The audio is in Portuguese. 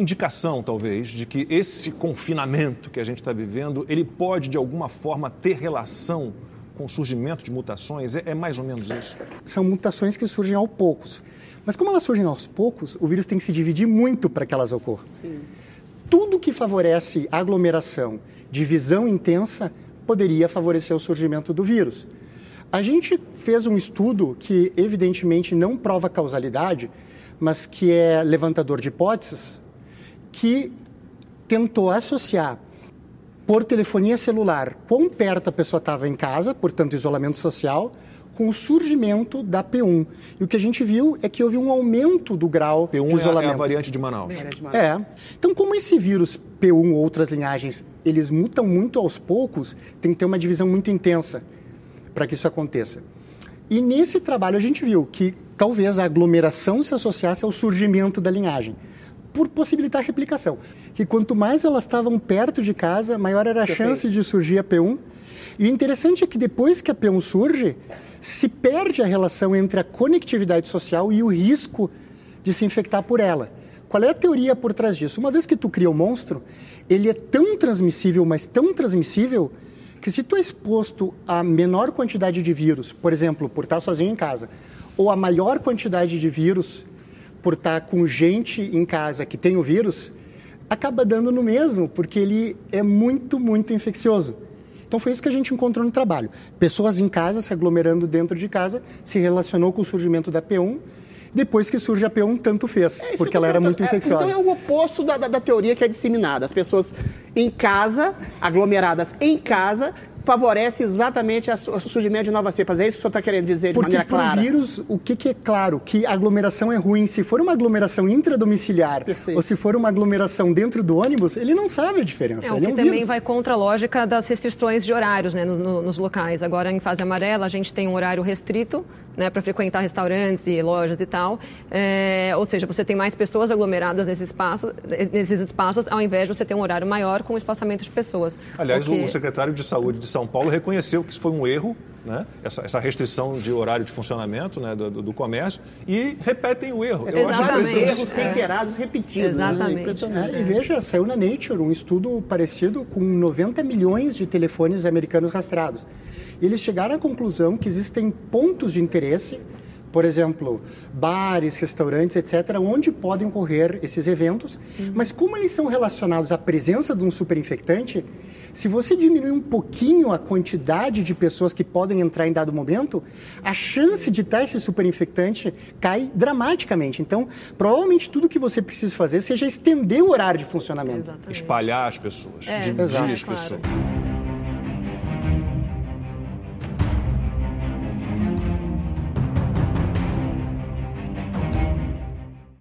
indicação, talvez, de que esse confinamento que a gente está vivendo, ele pode, de alguma forma, ter relação com o surgimento de mutações? É, é mais ou menos isso? São mutações que surgem aos poucos. Mas como elas surgem aos poucos, o vírus tem que se dividir muito para que elas ocorram. Sim. Tudo que favorece aglomeração, divisão intensa, poderia favorecer o surgimento do vírus. A gente fez um estudo que, evidentemente, não prova causalidade, mas que é levantador de hipóteses, que tentou associar por telefonia celular quão perto a pessoa estava em casa, portanto, isolamento social, com o surgimento da P1. E o que a gente viu é que houve um aumento do grau P1 de isolamento. É a variante de Manaus. É. Então, como esse vírus P1 ou outras linhagens, eles mutam muito aos poucos, tem que ter uma divisão muito intensa para que isso aconteça. E nesse trabalho a gente viu que talvez a aglomeração se associasse ao surgimento da linhagem, por possibilitar a replicação. Que quanto mais elas estavam perto de casa, maior era a Perfeito. chance de surgir a P1. E o interessante é que depois que a P1 surge, se perde a relação entre a conectividade social e o risco de se infectar por ela. Qual é a teoria por trás disso? Uma vez que tu cria o um monstro, ele é tão transmissível, mas tão transmissível, que se tu é exposto a menor quantidade de vírus, por exemplo, por estar sozinho em casa, ou a maior quantidade de vírus por estar com gente em casa que tem o vírus, acaba dando no mesmo, porque ele é muito, muito infeccioso. Então foi isso que a gente encontrou no trabalho. Pessoas em casa se aglomerando dentro de casa, se relacionou com o surgimento da P1. Depois que surge a P1, tanto fez, é porque ela era muito é, infecciosa. Então é o oposto da, da, da teoria que é disseminada. As pessoas em casa, aglomeradas em casa, favorece exatamente o surgimento de novas cepas. É isso que o senhor está querendo dizer de Porque maneira clara? Porque vírus, o que, que, é claro? Que aglomeração é ruim. Se for uma aglomeração intradomiciliar Perfeito. ou se for uma aglomeração dentro do ônibus, ele não sabe a diferença. É, o que é um também vírus. vai contra a lógica das restrições de horários né, nos, nos locais. Agora, em fase amarela, a gente tem um horário restrito né, para frequentar restaurantes e lojas e tal. É, ou seja, você tem mais pessoas aglomeradas nesse espaço, nesses espaços, ao invés de você ter um horário maior com espaçamento de pessoas. Aliás, porque... o secretário de Saúde de São Paulo reconheceu que isso foi um erro, né, essa, essa restrição de horário de funcionamento né, do, do comércio, e repetem o erro. Eu Exatamente. erros reiterados, repetidos. Né? Exatamente. Né? É, e veja, saiu na Nature um estudo parecido com 90 milhões de telefones americanos rastreados. E eles chegaram à conclusão que existem pontos de interesse, por exemplo, bares, restaurantes, etc., onde podem ocorrer esses eventos, uhum. mas como eles são relacionados à presença de um superinfectante, se você diminuir um pouquinho a quantidade de pessoas que podem entrar em dado momento, a chance de estar esse superinfectante cai dramaticamente. Então, provavelmente tudo que você precisa fazer seja estender o horário de funcionamento. Exatamente. Espalhar as pessoas, é, dividir as pessoas.